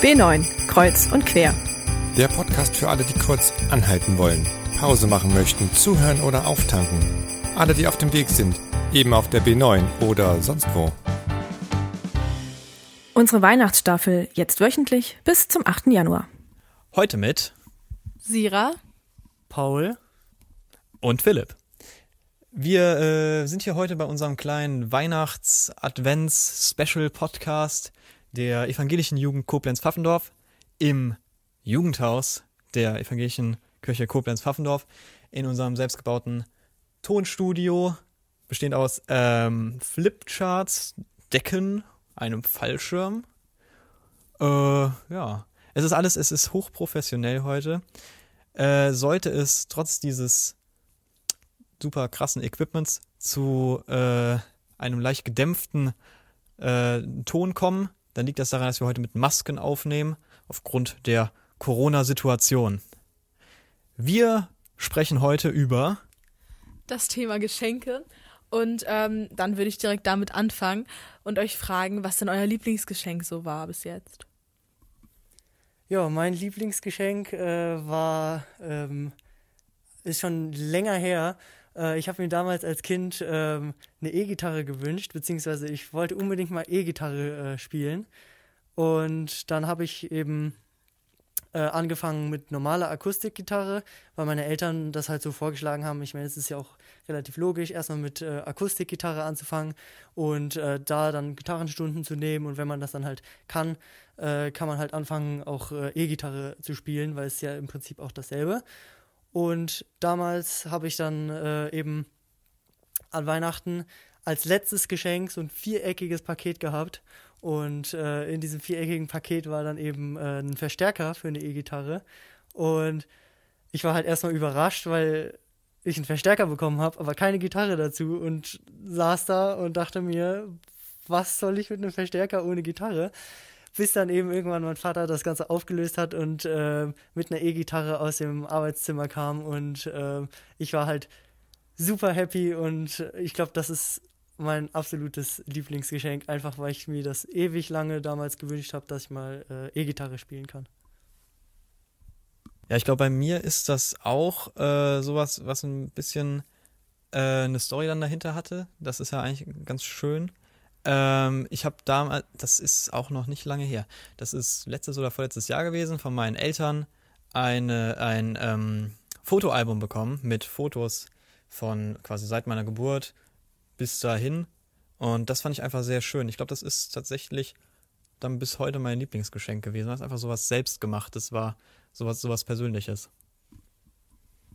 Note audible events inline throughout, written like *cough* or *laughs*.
B9, Kreuz und Quer. Der Podcast für alle, die kurz anhalten wollen, Pause machen möchten, zuhören oder auftanken. Alle, die auf dem Weg sind, eben auf der B9 oder sonst wo. Unsere Weihnachtsstaffel jetzt wöchentlich bis zum 8. Januar. Heute mit Sira, Paul und Philipp. Wir äh, sind hier heute bei unserem kleinen Weihnachts-Advents-Special-Podcast der evangelischen Jugend Koblenz-Pfaffendorf im Jugendhaus der evangelischen Kirche Koblenz-Pfaffendorf in unserem selbstgebauten Tonstudio, bestehend aus ähm, Flipcharts, Decken, einem Fallschirm. Äh, ja, es ist alles, es ist hochprofessionell heute. Äh, sollte es trotz dieses super krassen Equipments zu äh, einem leicht gedämpften äh, Ton kommen, dann liegt das daran, dass wir heute mit Masken aufnehmen, aufgrund der Corona-Situation. Wir sprechen heute über das Thema Geschenke. Und ähm, dann würde ich direkt damit anfangen und euch fragen, was denn euer Lieblingsgeschenk so war bis jetzt. Ja, mein Lieblingsgeschenk äh, war, ähm, ist schon länger her. Äh, ich habe mir damals als Kind ähm, eine E-Gitarre gewünscht, beziehungsweise ich wollte unbedingt mal E-Gitarre äh, spielen. Und dann habe ich eben äh, angefangen mit normaler Akustikgitarre, weil meine Eltern das halt so vorgeschlagen haben. Ich meine, es ist ja auch relativ logisch, erstmal mit äh, Akustikgitarre anzufangen und äh, da dann Gitarrenstunden zu nehmen. Und wenn man das dann halt kann, äh, kann man halt anfangen, auch äh, E-Gitarre zu spielen, weil es ja im Prinzip auch dasselbe. Und damals habe ich dann äh, eben an Weihnachten als letztes Geschenk so ein viereckiges Paket gehabt und äh, in diesem viereckigen Paket war dann eben äh, ein Verstärker für eine E-Gitarre. Und ich war halt erstmal überrascht, weil ich einen Verstärker bekommen habe, aber keine Gitarre dazu. Und saß da und dachte mir, was soll ich mit einem Verstärker ohne Gitarre? Bis dann eben irgendwann mein Vater das Ganze aufgelöst hat und äh, mit einer E-Gitarre aus dem Arbeitszimmer kam. Und äh, ich war halt super happy und ich glaube, das ist mein absolutes Lieblingsgeschenk, einfach weil ich mir das ewig lange damals gewünscht habe, dass ich mal äh, E-Gitarre spielen kann. Ja, ich glaube, bei mir ist das auch äh, sowas, was ein bisschen äh, eine Story dann dahinter hatte. Das ist ja eigentlich ganz schön. Ähm, ich habe damals, das ist auch noch nicht lange her, das ist letztes oder vorletztes Jahr gewesen, von meinen Eltern eine, ein ähm, Fotoalbum bekommen mit Fotos von quasi seit meiner Geburt bis dahin. Und das fand ich einfach sehr schön. Ich glaube, das ist tatsächlich dann bis heute mein Lieblingsgeschenk gewesen, weil es einfach sowas Selbstgemachtes war, sowas, sowas Persönliches.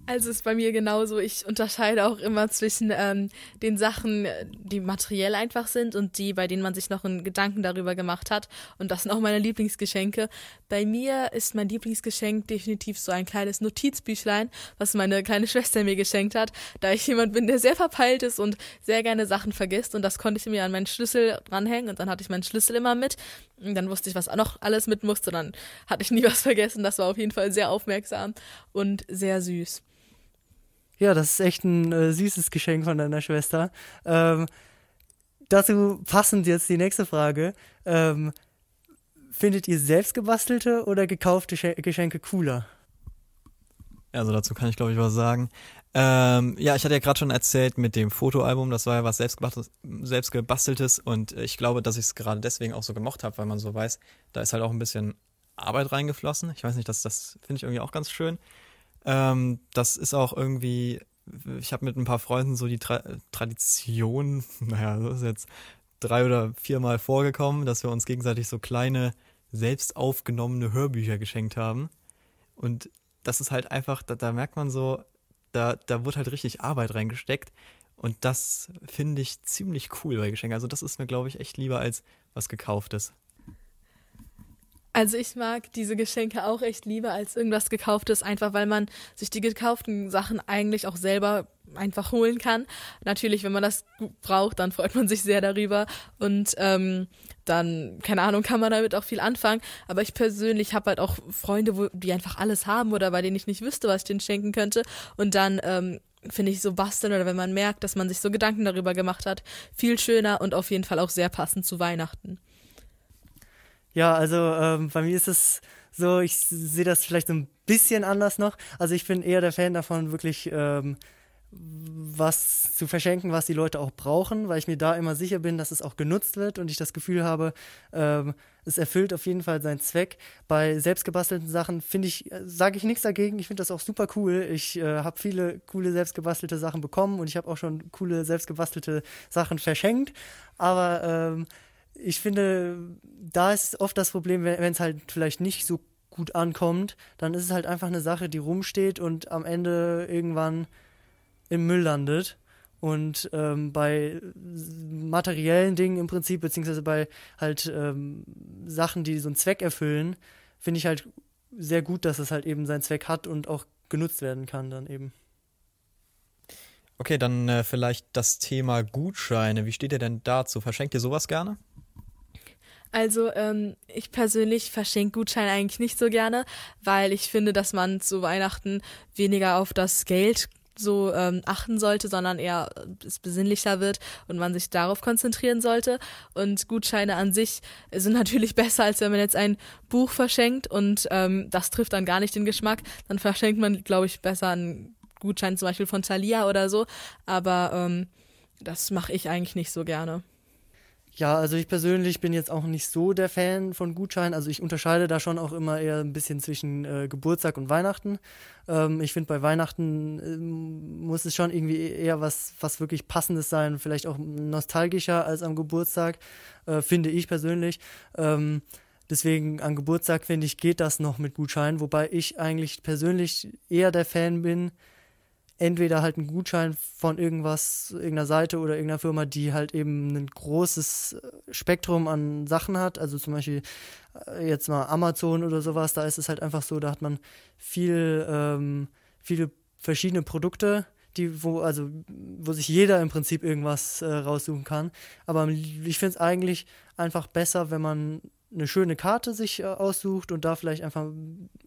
Also ist bei mir genauso. Ich unterscheide auch immer zwischen ähm, den Sachen, die materiell einfach sind und die, bei denen man sich noch einen Gedanken darüber gemacht hat. Und das sind auch meine Lieblingsgeschenke. Bei mir ist mein Lieblingsgeschenk definitiv so ein kleines Notizbüchlein, was meine kleine Schwester mir geschenkt hat, da ich jemand bin, der sehr verpeilt ist und sehr gerne Sachen vergisst. Und das konnte ich mir an meinen Schlüssel dranhängen und dann hatte ich meinen Schlüssel immer mit. Und dann wusste ich, was auch noch alles mit musste. Dann hatte ich nie was vergessen. Das war auf jeden Fall sehr aufmerksam und sehr süß. Ja, das ist echt ein äh, süßes Geschenk von deiner Schwester. Ähm, dazu passend jetzt die nächste Frage. Ähm, findet ihr selbst gebastelte oder gekaufte Geschenke cooler? Also dazu kann ich glaube ich was sagen. Ähm, ja, ich hatte ja gerade schon erzählt mit dem Fotoalbum, das war ja was selbstgebasteltes, selbstgebasteltes und ich glaube, dass ich es gerade deswegen auch so gemocht habe, weil man so weiß, da ist halt auch ein bisschen Arbeit reingeflossen. Ich weiß nicht, das, das finde ich irgendwie auch ganz schön. Ähm, das ist auch irgendwie, ich habe mit ein paar Freunden so die Tra Tradition, *laughs* naja, das ist jetzt drei oder viermal vorgekommen, dass wir uns gegenseitig so kleine, selbst aufgenommene Hörbücher geschenkt haben. Und das ist halt einfach, da, da merkt man so, da, da wird halt richtig Arbeit reingesteckt. Und das finde ich ziemlich cool bei Geschenken. Also das ist mir, glaube ich, echt lieber als was gekauftes. Also ich mag diese Geschenke auch echt lieber als irgendwas gekauftes, einfach weil man sich die gekauften Sachen eigentlich auch selber einfach holen kann. Natürlich, wenn man das braucht, dann freut man sich sehr darüber und ähm, dann, keine Ahnung, kann man damit auch viel anfangen. Aber ich persönlich habe halt auch Freunde, wo, die einfach alles haben oder bei denen ich nicht wüsste, was ich denen schenken könnte. Und dann ähm, finde ich so basteln oder wenn man merkt, dass man sich so Gedanken darüber gemacht hat, viel schöner und auf jeden Fall auch sehr passend zu Weihnachten. Ja, also ähm, bei mir ist es so, ich sehe das vielleicht so ein bisschen anders noch. Also ich bin eher der Fan davon, wirklich ähm, was zu verschenken, was die Leute auch brauchen, weil ich mir da immer sicher bin, dass es auch genutzt wird und ich das Gefühl habe, ähm, es erfüllt auf jeden Fall seinen Zweck. Bei selbstgebastelten Sachen finde ich, äh, sage ich nichts dagegen. Ich finde das auch super cool. Ich äh, habe viele coole selbstgebastelte Sachen bekommen und ich habe auch schon coole selbstgebastelte Sachen verschenkt. Aber ähm, ich finde, da ist oft das Problem, wenn es halt vielleicht nicht so gut ankommt, dann ist es halt einfach eine Sache, die rumsteht und am Ende irgendwann im Müll landet. Und ähm, bei materiellen Dingen im Prinzip, beziehungsweise bei halt ähm, Sachen, die so einen Zweck erfüllen, finde ich halt sehr gut, dass es halt eben seinen Zweck hat und auch genutzt werden kann dann eben. Okay, dann äh, vielleicht das Thema Gutscheine. Wie steht ihr denn dazu? Verschenkt ihr sowas gerne? Also ähm, ich persönlich verschenke Gutscheine eigentlich nicht so gerne, weil ich finde, dass man zu Weihnachten weniger auf das Geld so ähm, achten sollte, sondern eher äh, es besinnlicher wird und man sich darauf konzentrieren sollte. Und Gutscheine an sich sind *laughs* natürlich besser, als wenn man jetzt ein Buch verschenkt und ähm, das trifft dann gar nicht den Geschmack. Dann verschenkt man, glaube ich, besser einen Gutschein zum Beispiel von Thalia oder so. Aber ähm, das mache ich eigentlich nicht so gerne. Ja, also ich persönlich bin jetzt auch nicht so der Fan von Gutscheinen. Also ich unterscheide da schon auch immer eher ein bisschen zwischen äh, Geburtstag und Weihnachten. Ähm, ich finde, bei Weihnachten äh, muss es schon irgendwie eher was, was wirklich Passendes sein, vielleicht auch nostalgischer als am Geburtstag, äh, finde ich persönlich. Ähm, deswegen an Geburtstag, finde ich, geht das noch mit Gutscheinen, wobei ich eigentlich persönlich eher der Fan bin, entweder halt einen Gutschein von irgendwas, irgendeiner Seite oder irgendeiner Firma, die halt eben ein großes äh, Spektrum an Sachen hat. Also zum Beispiel äh, jetzt mal Amazon oder sowas, da ist es halt einfach so, da hat man viel, ähm, viele verschiedene Produkte, die, wo, also, wo sich jeder im Prinzip irgendwas äh, raussuchen kann. Aber ich finde es eigentlich einfach besser, wenn man eine schöne Karte sich äh, aussucht und da vielleicht einfach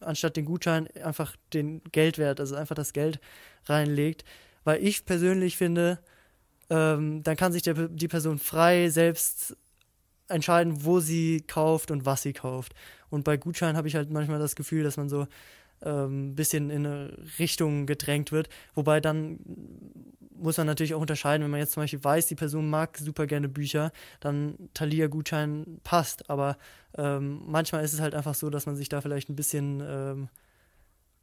anstatt den Gutschein einfach den Geldwert, also einfach das Geld reinlegt. Weil ich persönlich finde, ähm, dann kann sich der, die Person frei selbst entscheiden, wo sie kauft und was sie kauft. Und bei Gutscheinen habe ich halt manchmal das Gefühl, dass man so ein ähm, bisschen in eine Richtung gedrängt wird. Wobei dann muss man natürlich auch unterscheiden, wenn man jetzt zum Beispiel weiß, die Person mag super gerne Bücher, dann Thalia-Gutschein passt. Aber ähm, manchmal ist es halt einfach so, dass man sich da vielleicht ein bisschen ähm,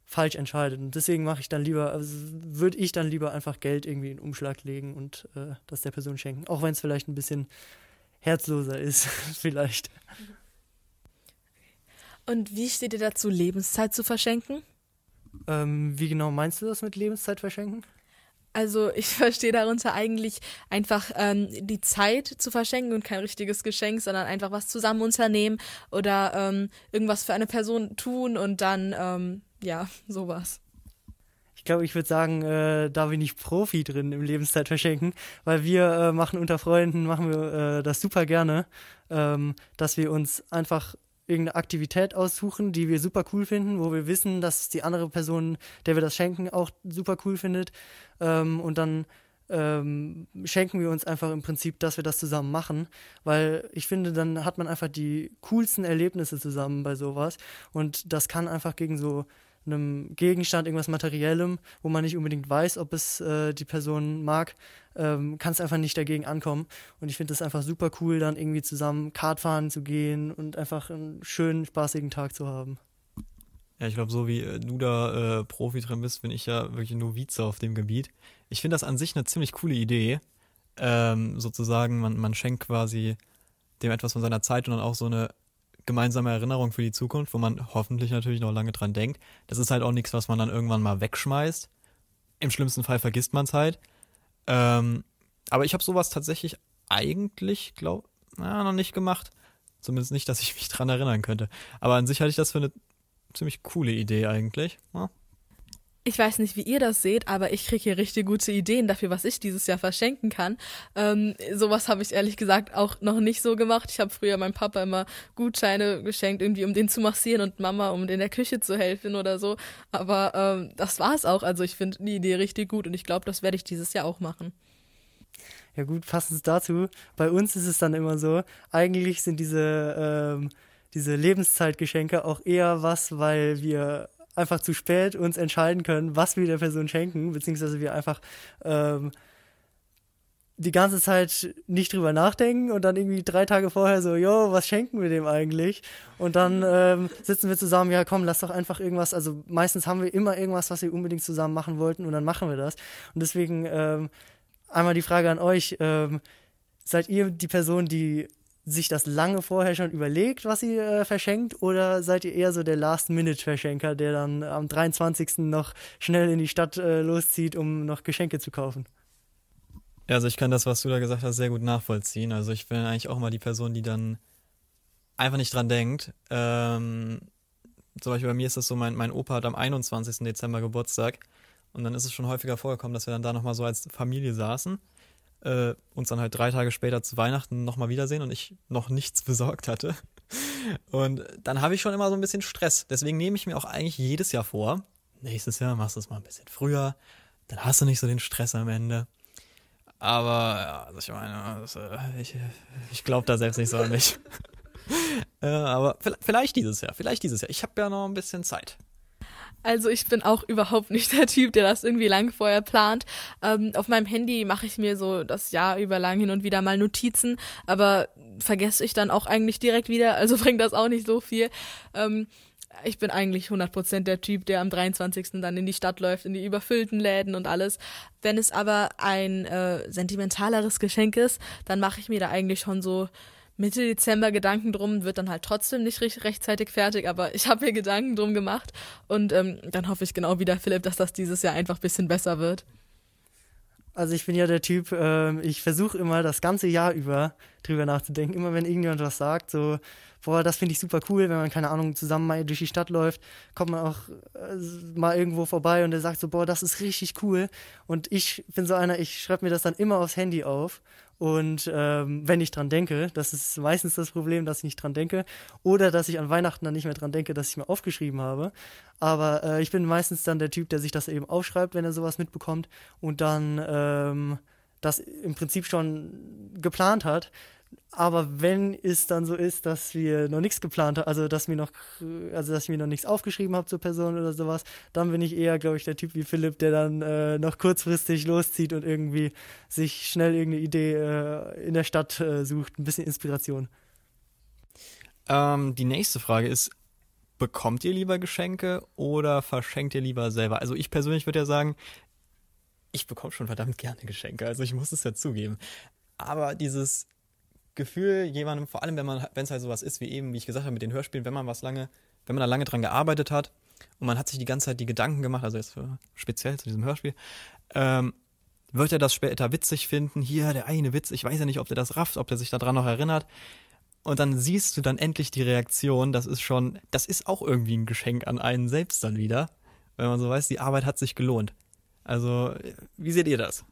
falsch entscheidet. Und deswegen mache ich dann lieber, also würde ich dann lieber einfach Geld irgendwie in Umschlag legen und äh, das der Person schenken. Auch wenn es vielleicht ein bisschen herzloser ist, *laughs* vielleicht. Und wie steht ihr dazu, Lebenszeit zu verschenken? Ähm, wie genau meinst du das mit Lebenszeit verschenken? Also ich *laughs* verstehe darunter eigentlich einfach ähm, die Zeit zu verschenken und kein richtiges Geschenk, sondern einfach was zusammen unternehmen oder ähm, irgendwas für eine Person tun und dann, ähm, ja, *laughs* sowas. Ich glaube, ich würde sagen, äh, da bin ich Profi drin im Lebenszeit verschenken, weil wir äh, machen unter Freunden, machen wir äh, das super gerne, ähm, dass wir uns einfach irgendeine Aktivität aussuchen, die wir super cool finden, wo wir wissen, dass die andere Person, der wir das schenken, auch super cool findet. Ähm, und dann ähm, schenken wir uns einfach im Prinzip, dass wir das zusammen machen, weil ich finde, dann hat man einfach die coolsten Erlebnisse zusammen bei sowas und das kann einfach gegen so einem Gegenstand, irgendwas Materiellem, wo man nicht unbedingt weiß, ob es äh, die Person mag, ähm, kann es einfach nicht dagegen ankommen. Und ich finde es einfach super cool, dann irgendwie zusammen Kart fahren zu gehen und einfach einen schönen, spaßigen Tag zu haben. Ja, ich glaube, so wie äh, du da äh, Profi drin bist, bin ich ja wirklich Novize auf dem Gebiet. Ich finde das an sich eine ziemlich coole Idee. Ähm, sozusagen, man, man schenkt quasi dem etwas von seiner Zeit und dann auch so eine gemeinsame Erinnerung für die Zukunft, wo man hoffentlich natürlich noch lange dran denkt. Das ist halt auch nichts, was man dann irgendwann mal wegschmeißt. Im schlimmsten Fall vergisst man es halt. Ähm, aber ich habe sowas tatsächlich eigentlich, glaube na, noch nicht gemacht. Zumindest nicht, dass ich *laughs* mich dran erinnern könnte. Aber an sich halte ich das für eine ziemlich coole Idee eigentlich. Ja. Ich weiß nicht, wie ihr das seht, aber ich kriege hier richtig gute Ideen dafür, was ich dieses Jahr verschenken kann. Ähm, sowas habe ich ehrlich gesagt auch noch nicht so gemacht. Ich habe früher meinem Papa immer Gutscheine geschenkt, irgendwie um den zu massieren und Mama, um in der Küche zu helfen oder so. Aber ähm, das war's auch. Also ich finde die Idee richtig gut und ich glaube, das werde ich dieses Jahr auch machen. Ja gut, passend dazu. Bei uns ist es dann immer so, eigentlich sind diese ähm, diese Lebenszeitgeschenke auch eher was, weil wir einfach zu spät uns entscheiden können, was wir der Person schenken, beziehungsweise wir einfach ähm, die ganze Zeit nicht drüber nachdenken und dann irgendwie drei Tage vorher so, jo, was schenken wir dem eigentlich? Und dann ähm, sitzen wir zusammen, ja komm, lass doch einfach irgendwas, also meistens haben wir immer irgendwas, was wir unbedingt zusammen machen wollten und dann machen wir das. Und deswegen ähm, einmal die Frage an euch, ähm, seid ihr die Person, die sich das lange vorher schon überlegt, was sie äh, verschenkt, oder seid ihr eher so der Last-Minute-Verschenker, der dann am 23. noch schnell in die Stadt äh, loszieht, um noch Geschenke zu kaufen? Also ich kann das, was du da gesagt hast, sehr gut nachvollziehen. Also ich bin eigentlich auch mal die Person, die dann einfach nicht dran denkt. Ähm, zum Beispiel bei mir ist das so, mein, mein Opa hat am 21. Dezember Geburtstag und dann ist es schon häufiger vorgekommen, dass wir dann da nochmal so als Familie saßen, äh, uns dann halt drei Tage später zu Weihnachten nochmal wiedersehen und ich noch nichts *laughs* besorgt hatte. Und dann habe ich schon immer so ein bisschen Stress. Deswegen nehme ich mir auch eigentlich jedes Jahr vor, nächstes Jahr machst du es mal ein bisschen früher, dann hast du nicht so den Stress am Ende. Aber ja, also ich meine, äh, ich, ich glaube da selbst nicht so an mich. *laughs* äh, aber vielleicht dieses Jahr, vielleicht dieses Jahr. Ich habe ja noch ein bisschen Zeit. Also ich bin auch überhaupt nicht der Typ, der das irgendwie lang vorher plant. Ähm, auf meinem Handy mache ich mir so das Jahr über lang hin und wieder mal Notizen, aber vergesse ich dann auch eigentlich direkt wieder, also *laughs* bringt das auch nicht so viel. Ähm, ich bin eigentlich 100% der Typ, der am 23. dann in die Stadt läuft, in die überfüllten Läden und alles. Wenn es aber ein äh, sentimentaleres Geschenk ist, dann mache ich mir da eigentlich schon so Mitte Dezember Gedanken drum, wird dann halt trotzdem nicht recht, rechtzeitig fertig, aber ich habe mir Gedanken drum gemacht und ähm, dann hoffe ich genau wie der Philipp, dass das dieses Jahr einfach ein bisschen besser wird. Also ich bin ja der Typ, äh, ich versuche immer das ganze Jahr über drüber nachzudenken. Immer wenn irgendjemand was sagt, so, boah, das finde ich super cool, wenn man, keine Ahnung, zusammen mal durch die Stadt läuft, kommt man auch äh, mal irgendwo vorbei und der sagt so, boah, das ist richtig cool. Und ich bin so einer, ich schreibe mir das dann immer aufs Handy auf. Und ähm, wenn ich dran denke, das ist meistens das Problem, dass ich nicht dran denke. Oder dass ich an Weihnachten dann nicht mehr dran denke, dass ich mir aufgeschrieben habe. Aber äh, ich bin meistens dann der Typ, der sich das eben aufschreibt, wenn er sowas mitbekommt und dann ähm, das im Prinzip schon geplant hat. Aber wenn es dann so ist, dass wir noch nichts geplant haben, also dass mir noch, also dass ich mir noch nichts aufgeschrieben habe zur Person oder sowas, dann bin ich eher, glaube ich, der Typ wie Philipp, der dann äh, noch kurzfristig loszieht und irgendwie sich schnell irgendeine Idee äh, in der Stadt äh, sucht, ein bisschen Inspiration. Ähm, die nächste Frage ist, bekommt ihr lieber Geschenke oder verschenkt ihr lieber selber? Also ich persönlich würde ja sagen, ich bekomme schon verdammt gerne Geschenke, also ich muss es ja zugeben. Aber dieses Gefühl, jemandem, vor allem wenn man, wenn es halt sowas ist, wie eben, wie ich gesagt habe, mit den Hörspielen, wenn man was lange, wenn man da lange dran gearbeitet hat und man hat sich die ganze Zeit die Gedanken gemacht, also jetzt für, speziell zu diesem Hörspiel, ähm, wird er das später witzig finden? Hier, der eine Witz, ich weiß ja nicht, ob der das rafft, ob der sich daran noch erinnert. Und dann siehst du dann endlich die Reaktion, das ist schon, das ist auch irgendwie ein Geschenk an einen selbst dann wieder, wenn man so weiß, die Arbeit hat sich gelohnt. Also, wie seht ihr das?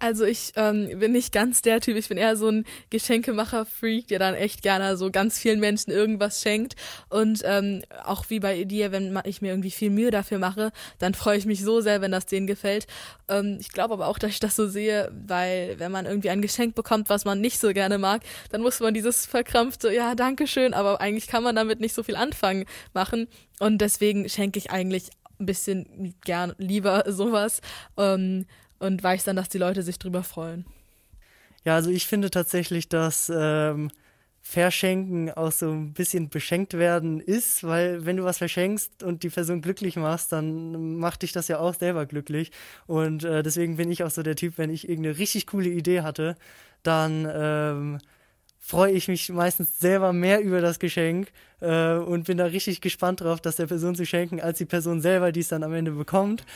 Also ich ähm, bin nicht ganz der Typ, ich bin eher so ein Geschenkemacher-Freak, der dann echt gerne so ganz vielen Menschen irgendwas schenkt. Und ähm, auch wie bei dir, wenn ich mir irgendwie viel Mühe dafür mache, dann freue ich mich so sehr, wenn das denen gefällt. Ähm, ich glaube aber auch, dass ich das so sehe, weil wenn man irgendwie ein Geschenk bekommt, was man nicht so gerne mag, dann muss man dieses verkrampfte, ja, danke schön, aber eigentlich kann man damit nicht so viel anfangen machen. Und deswegen schenke ich eigentlich ein bisschen gern lieber sowas. Ähm, und weiß dann, dass die Leute sich drüber freuen. Ja, also ich finde tatsächlich, dass ähm, Verschenken auch so ein bisschen beschenkt werden ist, weil wenn du was verschenkst und die Person glücklich machst, dann macht dich das ja auch selber glücklich. Und äh, deswegen bin ich auch so der Typ, wenn ich irgendeine richtig coole Idee hatte, dann ähm, freue ich mich meistens selber mehr über das Geschenk äh, und bin da richtig gespannt drauf, das der Person zu schenken, als die Person selber, die es dann am Ende bekommt.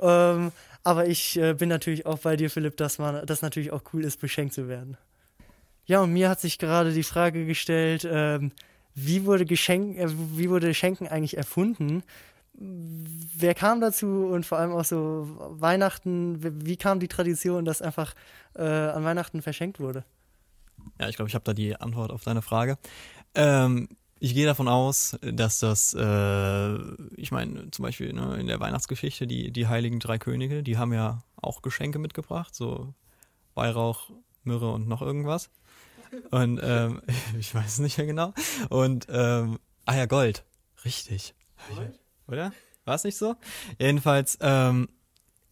Ähm, aber ich äh, bin natürlich auch bei dir, Philipp, dass man das natürlich auch cool ist, beschenkt zu werden. Ja, und mir hat sich gerade die Frage gestellt, ähm, wie wurde Geschenk, äh, wie wurde Schenken eigentlich erfunden? Wer kam dazu und vor allem auch so Weihnachten, wie kam die Tradition, dass einfach äh, an Weihnachten verschenkt wurde? Ja, ich glaube, ich habe da die Antwort auf deine Frage. Ähm, ich gehe davon aus, dass das, äh, ich meine, zum Beispiel ne, in der Weihnachtsgeschichte, die, die Heiligen Drei Könige, die haben ja auch Geschenke mitgebracht, so Weihrauch, Myrrhe und noch irgendwas. Und ähm, *laughs* ich weiß es nicht mehr genau. Und ähm, ah ja, Gold. Richtig. Gold? Oder? War es nicht so? Jedenfalls, ähm,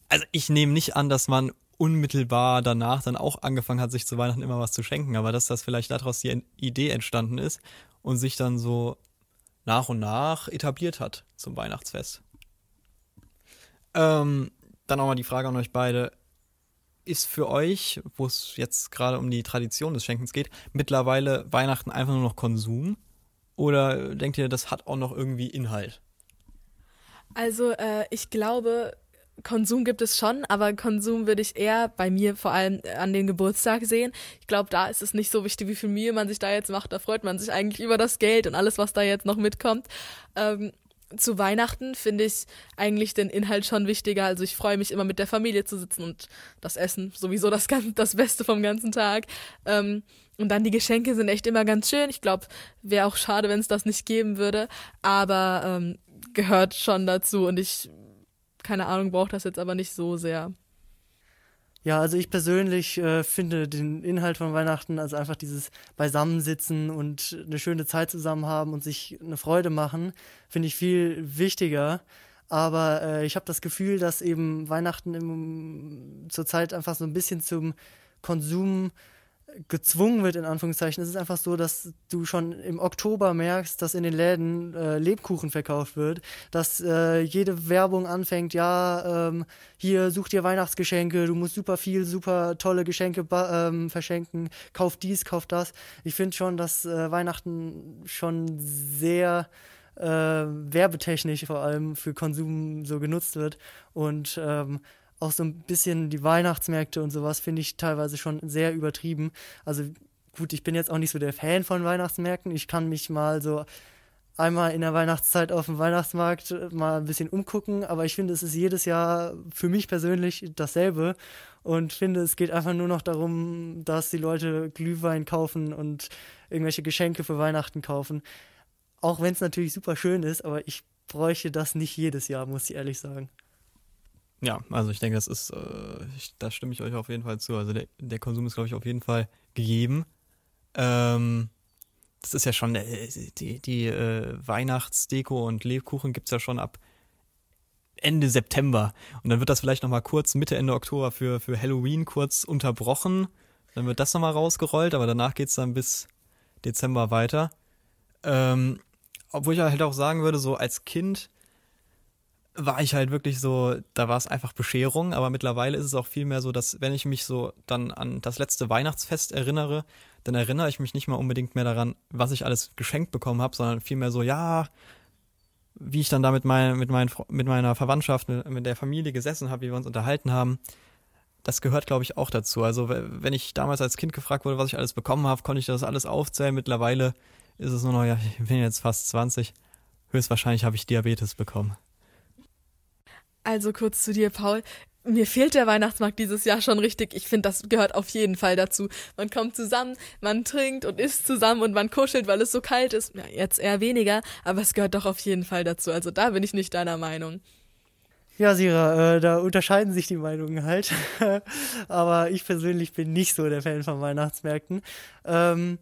also ich nehme nicht an, dass man unmittelbar danach dann auch angefangen hat, sich zu Weihnachten immer was zu schenken, aber dass das vielleicht daraus die Idee entstanden ist und sich dann so nach und nach etabliert hat zum Weihnachtsfest. Ähm, dann auch mal die Frage an euch beide. Ist für euch, wo es jetzt gerade um die Tradition des Schenkens geht, mittlerweile Weihnachten einfach nur noch Konsum? Oder denkt ihr, das hat auch noch irgendwie Inhalt? Also äh, ich glaube, Konsum gibt es schon, aber Konsum würde ich eher bei mir vor allem an den Geburtstag sehen. Ich glaube, da ist es nicht so wichtig, wie viel Mühe man sich da jetzt macht. Da freut man sich eigentlich über das Geld und alles, was da jetzt noch mitkommt. Ähm, zu Weihnachten finde ich eigentlich den Inhalt schon wichtiger. Also ich freue mich immer mit der Familie zu sitzen und das Essen sowieso das, das Beste vom ganzen Tag. Ähm, und dann die Geschenke sind echt immer ganz schön. Ich glaube, wäre auch schade, wenn es das nicht geben würde. Aber ähm, gehört schon dazu und ich, keine Ahnung, brauche das jetzt aber nicht so sehr. Ja, also ich persönlich äh, finde den Inhalt von Weihnachten, also einfach dieses Beisammensitzen und eine schöne Zeit zusammen haben und sich eine Freude machen, finde ich viel wichtiger. Aber äh, ich habe das Gefühl, dass eben Weihnachten im, zurzeit einfach so ein bisschen zum Konsum gezwungen wird, in Anführungszeichen. Es ist einfach so, dass du schon im Oktober merkst, dass in den Läden äh, Lebkuchen verkauft wird, dass äh, jede Werbung anfängt, ja, ähm, hier such dir Weihnachtsgeschenke, du musst super viel, super tolle Geschenke ähm, verschenken, kauf dies, kauf das. Ich finde schon, dass äh, Weihnachten schon sehr äh, werbetechnisch vor allem für Konsum so genutzt wird und ähm, auch so ein bisschen die Weihnachtsmärkte und sowas finde ich teilweise schon sehr übertrieben. Also gut, ich bin jetzt auch nicht so der Fan von Weihnachtsmärkten. Ich kann mich mal so einmal in der Weihnachtszeit auf dem Weihnachtsmarkt äh, mal ein bisschen umgucken, aber ich finde, es ist jedes Jahr für mich persönlich dasselbe und finde, es geht einfach nur noch darum, dass die Leute Glühwein kaufen und irgendwelche Geschenke für Weihnachten kaufen. Auch wenn es natürlich super schön ist, aber ich bräuchte das nicht jedes Jahr, muss ich ehrlich sagen. Ja, also ich denke, das ist, äh, ich, da stimme ich euch auf jeden Fall zu. Also der, der Konsum ist, glaube ich, auf jeden Fall gegeben. Ähm, das ist ja schon, äh, die, die äh, Weihnachtsdeko und Lebkuchen gibt es ja schon ab Ende September. Und dann wird das vielleicht nochmal kurz, Mitte, Ende Oktober für, für Halloween kurz unterbrochen. Dann wird das nochmal rausgerollt, aber danach geht es dann bis Dezember weiter. Ähm, obwohl ich halt auch sagen würde, so als Kind war ich halt wirklich so, da war es einfach Bescherung, aber mittlerweile ist es auch viel mehr so, dass wenn ich mich so dann an das letzte Weihnachtsfest erinnere, dann erinnere ich mich nicht mal unbedingt mehr daran, was ich alles geschenkt bekommen habe, sondern vielmehr so, ja, wie ich dann da mit, mein, mit, mein, mit meiner Verwandtschaft, mit, mit der Familie gesessen habe, wie wir uns unterhalten haben. Das gehört, glaube ich, auch dazu. Also wenn ich damals als Kind gefragt wurde, was ich alles bekommen habe, konnte ich das alles aufzählen. Mittlerweile ist es nur noch, ja, ich bin jetzt fast 20. Höchstwahrscheinlich habe ich Diabetes bekommen. Also kurz zu dir, Paul. Mir fehlt der Weihnachtsmarkt dieses Jahr schon richtig. Ich finde, das gehört auf jeden Fall dazu. Man kommt zusammen, man trinkt und isst zusammen und man kuschelt, weil es so kalt ist. Ja, jetzt eher weniger, aber es gehört doch auf jeden Fall dazu. Also da bin ich nicht deiner Meinung. Ja, Sira, äh, da unterscheiden sich die Meinungen halt. *laughs* aber ich persönlich bin nicht so der Fan von Weihnachtsmärkten. Ähm,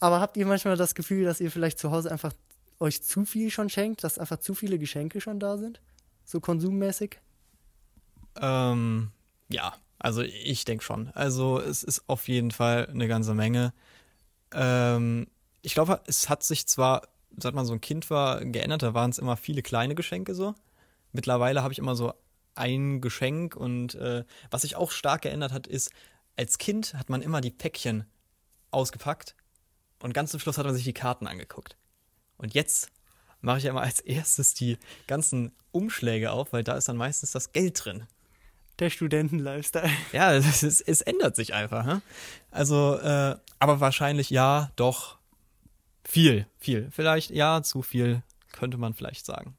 aber habt ihr manchmal das Gefühl, dass ihr vielleicht zu Hause einfach euch zu viel schon schenkt, dass einfach zu viele Geschenke schon da sind? So konsummäßig? Ähm, ja, also ich denke schon. Also es ist auf jeden Fall eine ganze Menge. Ähm, ich glaube, es hat sich zwar, seit man so ein Kind war, geändert, da waren es immer viele kleine Geschenke so. Mittlerweile habe ich immer so ein Geschenk und äh, was sich auch stark geändert hat, ist, als Kind hat man immer die Päckchen ausgepackt und ganz zum Schluss hat man sich die Karten angeguckt. Und jetzt mache ich ja immer als erstes die ganzen Umschläge auf, weil da ist dann meistens das Geld drin. Der Studenten-Lifestyle. Ja, es, es, es, ändert sich einfach. Ne? Also, äh, aber wahrscheinlich ja, doch viel, viel. Vielleicht ja, zu viel, könnte man vielleicht sagen.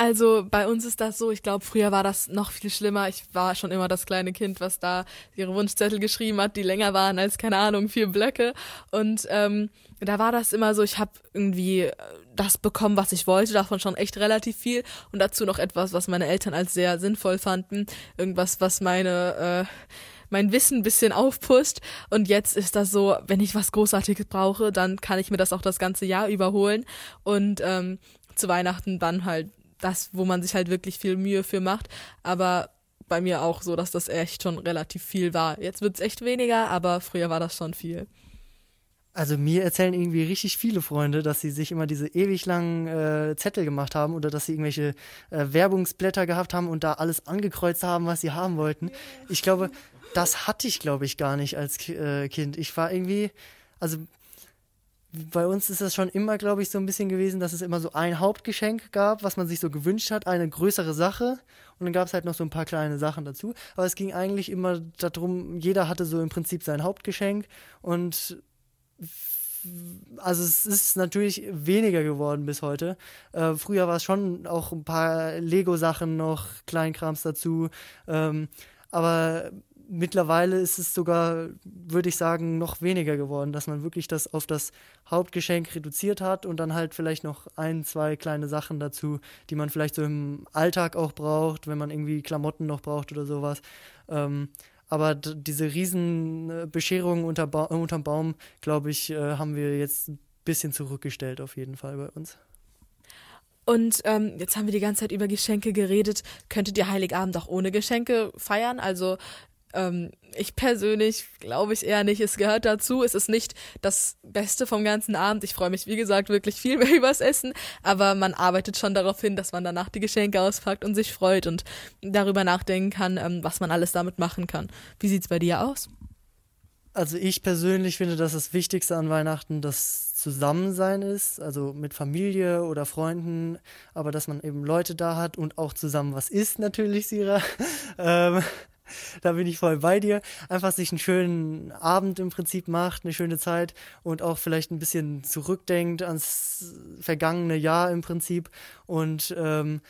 Also bei uns ist das so, ich glaube, früher war das noch viel schlimmer. Ich war schon immer das kleine Kind, was da ihre Wunschzettel geschrieben hat, die länger waren als, keine Ahnung, vier Blöcke. Und ähm, da war das immer so, ich habe irgendwie äh, das bekommen, was ich wollte, davon schon echt relativ viel. Und dazu noch etwas, was meine Eltern als sehr sinnvoll fanden. Irgendwas, was meine... Äh, mein Wissen ein bisschen aufpusht. Und jetzt ist das so, wenn ich was Großartiges brauche, dann kann ich mir das auch das ganze Jahr überholen. Und ähm, zu Weihnachten dann halt das, wo man sich halt wirklich viel Mühe für macht. Aber bei mir auch so, dass das echt schon relativ viel war. Jetzt wird's echt weniger, aber früher war das schon viel. Also mir erzählen irgendwie richtig viele Freunde, dass sie sich immer diese ewig langen äh, Zettel gemacht haben oder dass sie irgendwelche äh, Werbungsblätter gehabt haben und da alles angekreuzt haben, was sie haben wollten. Ich glaube, das hatte ich, glaube ich, gar nicht als äh, Kind. Ich war irgendwie, also bei uns ist das schon immer, glaube ich, so ein bisschen gewesen, dass es immer so ein Hauptgeschenk gab, was man sich so gewünscht hat, eine größere Sache. Und dann gab es halt noch so ein paar kleine Sachen dazu. Aber es ging eigentlich immer darum, jeder hatte so im Prinzip sein Hauptgeschenk. Und also es ist natürlich weniger geworden bis heute. Äh, früher war es schon auch ein paar Lego-Sachen noch, Kleinkrams dazu. Ähm, aber mittlerweile ist es sogar, würde ich sagen, noch weniger geworden, dass man wirklich das auf das Hauptgeschenk reduziert hat und dann halt vielleicht noch ein, zwei kleine Sachen dazu, die man vielleicht so im Alltag auch braucht, wenn man irgendwie Klamotten noch braucht oder sowas. Ähm, aber diese riesen äh, unter ba unterm Baum, glaube ich, äh, haben wir jetzt ein bisschen zurückgestellt auf jeden Fall bei uns. Und ähm, jetzt haben wir die ganze Zeit über Geschenke geredet. Könntet ihr Heiligabend auch ohne Geschenke feiern? Also ähm, ich persönlich glaube ich eher nicht. Es gehört dazu. Es ist nicht das Beste vom ganzen Abend. Ich freue mich, wie gesagt, wirklich viel *laughs* mehr übers Essen. Aber man arbeitet schon darauf hin, dass man danach die Geschenke auspackt und sich freut und darüber nachdenken kann, ähm, was man alles damit machen kann. Wie sieht's bei dir aus? Also ich persönlich finde, dass das Wichtigste an Weihnachten das Zusammensein ist, also mit Familie oder Freunden, aber dass man eben Leute da hat und auch zusammen was isst natürlich, Sira. *laughs* ähm, *laughs* da bin ich voll bei dir. Einfach sich einen schönen Abend im Prinzip macht, eine schöne Zeit und auch vielleicht ein bisschen zurückdenkt ans vergangene Jahr im Prinzip. Und ähm,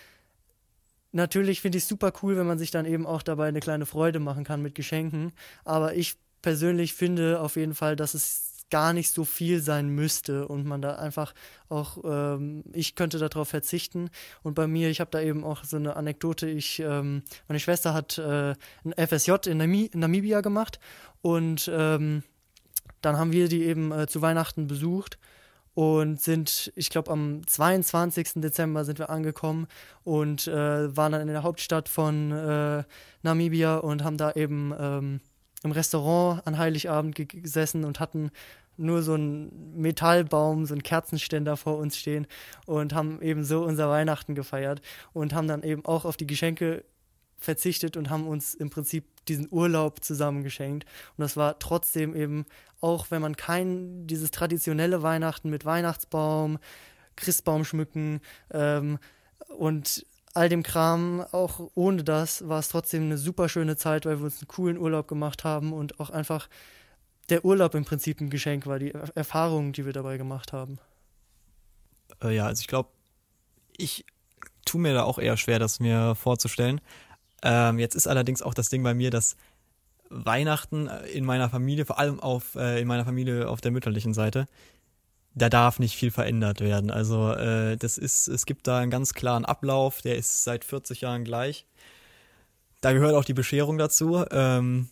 natürlich finde ich es super cool, wenn man sich dann eben auch dabei eine kleine Freude machen kann mit Geschenken. Aber ich persönlich finde auf jeden Fall, dass es gar nicht so viel sein müsste und man da einfach auch, ähm, ich könnte darauf verzichten. Und bei mir, ich habe da eben auch so eine Anekdote, ich, ähm, meine Schwester hat äh, ein FSJ in, Nami in Namibia gemacht und ähm, dann haben wir die eben äh, zu Weihnachten besucht und sind, ich glaube, am 22. Dezember sind wir angekommen und äh, waren dann in der Hauptstadt von äh, Namibia und haben da eben ähm, im Restaurant an Heiligabend gesessen und hatten nur so einen Metallbaum, so einen Kerzenständer vor uns stehen und haben eben so unser Weihnachten gefeiert und haben dann eben auch auf die Geschenke verzichtet und haben uns im Prinzip diesen Urlaub zusammen geschenkt. Und das war trotzdem eben, auch wenn man kein, dieses traditionelle Weihnachten mit Weihnachtsbaum, Christbaum schmücken ähm, und all dem Kram, auch ohne das, war es trotzdem eine super schöne Zeit, weil wir uns einen coolen Urlaub gemacht haben und auch einfach der Urlaub im Prinzip ein Geschenk war, die Erfahrungen, die wir dabei gemacht haben. Äh, ja, also ich glaube, ich tue mir da auch eher schwer, das mir vorzustellen. Ähm, jetzt ist allerdings auch das Ding bei mir, dass Weihnachten in meiner Familie, vor allem auf, äh, in meiner Familie auf der mütterlichen Seite, da darf nicht viel verändert werden. Also äh, das ist, es gibt da einen ganz klaren Ablauf, der ist seit 40 Jahren gleich. Da gehört auch die Bescherung dazu. Ähm,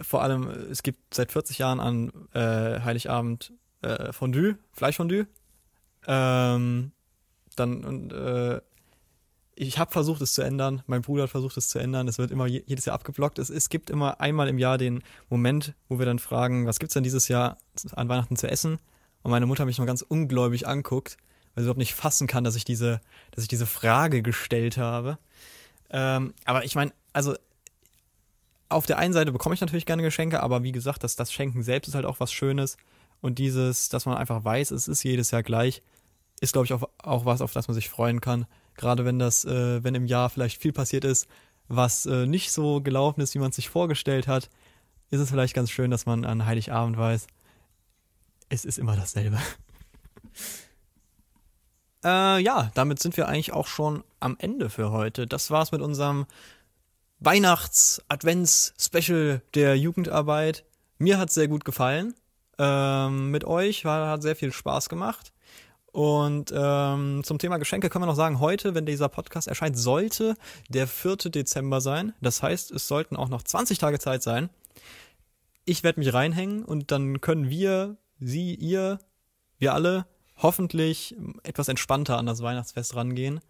vor allem, es gibt seit 40 Jahren an äh, Heiligabend äh, Fondue, Fleischfondue. Ähm, dann und äh, ich habe versucht, es zu ändern. Mein Bruder hat versucht, es zu ändern. Es wird immer jedes Jahr abgeblockt. Es, es gibt immer einmal im Jahr den Moment, wo wir dann fragen, was gibt's denn dieses Jahr an Weihnachten zu essen? Und meine Mutter mich noch ganz ungläubig anguckt, weil sie überhaupt nicht fassen kann, dass ich diese, dass ich diese Frage gestellt habe. Ähm, aber ich meine, also auf der einen Seite bekomme ich natürlich gerne Geschenke, aber wie gesagt, das, das Schenken selbst ist halt auch was Schönes. Und dieses, dass man einfach weiß, es ist jedes Jahr gleich, ist, glaube ich, auch, auch was, auf das man sich freuen kann. Gerade wenn das, äh, wenn im Jahr vielleicht viel passiert ist, was äh, nicht so gelaufen ist, wie man es sich vorgestellt hat, ist es vielleicht ganz schön, dass man an Heiligabend weiß, es ist immer dasselbe. *laughs* äh, ja, damit sind wir eigentlich auch schon am Ende für heute. Das war's mit unserem Weihnachts-Advents-Special der Jugendarbeit. Mir hat sehr gut gefallen. Ähm, mit euch war, hat sehr viel Spaß gemacht. Und ähm, zum Thema Geschenke können wir noch sagen, heute, wenn dieser Podcast erscheint, sollte der 4. Dezember sein. Das heißt, es sollten auch noch 20 Tage Zeit sein. Ich werde mich reinhängen und dann können wir, Sie, ihr, wir alle hoffentlich etwas entspannter an das Weihnachtsfest rangehen.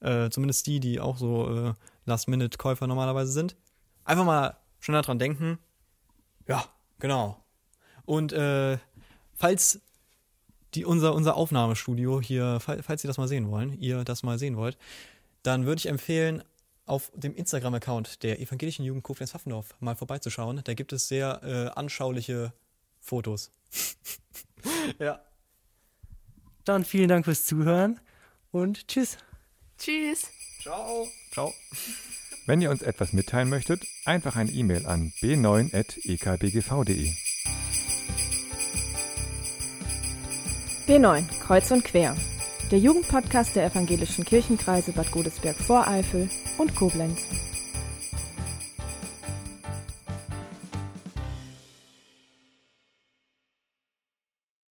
Äh, zumindest die, die auch so äh, Last-Minute-Käufer normalerweise sind. Einfach mal schneller dran denken. Ja, genau. Und äh, falls die, unser, unser Aufnahmestudio hier, falls Sie das mal sehen wollen, ihr das mal sehen wollt, dann würde ich empfehlen, auf dem Instagram-Account der Evangelischen Jugend Koblenz-Pfaffendorf mal vorbeizuschauen. Da gibt es sehr äh, anschauliche Fotos. *laughs* ja. Dann vielen Dank fürs Zuhören und tschüss. Tschüss. Ciao. Ciao. Wenn ihr uns etwas mitteilen möchtet, einfach eine E-Mail an b9.ekbgv.de. B9, Kreuz und Quer. Der Jugendpodcast der evangelischen Kirchenkreise Bad Godesberg-Voreifel und Koblenz.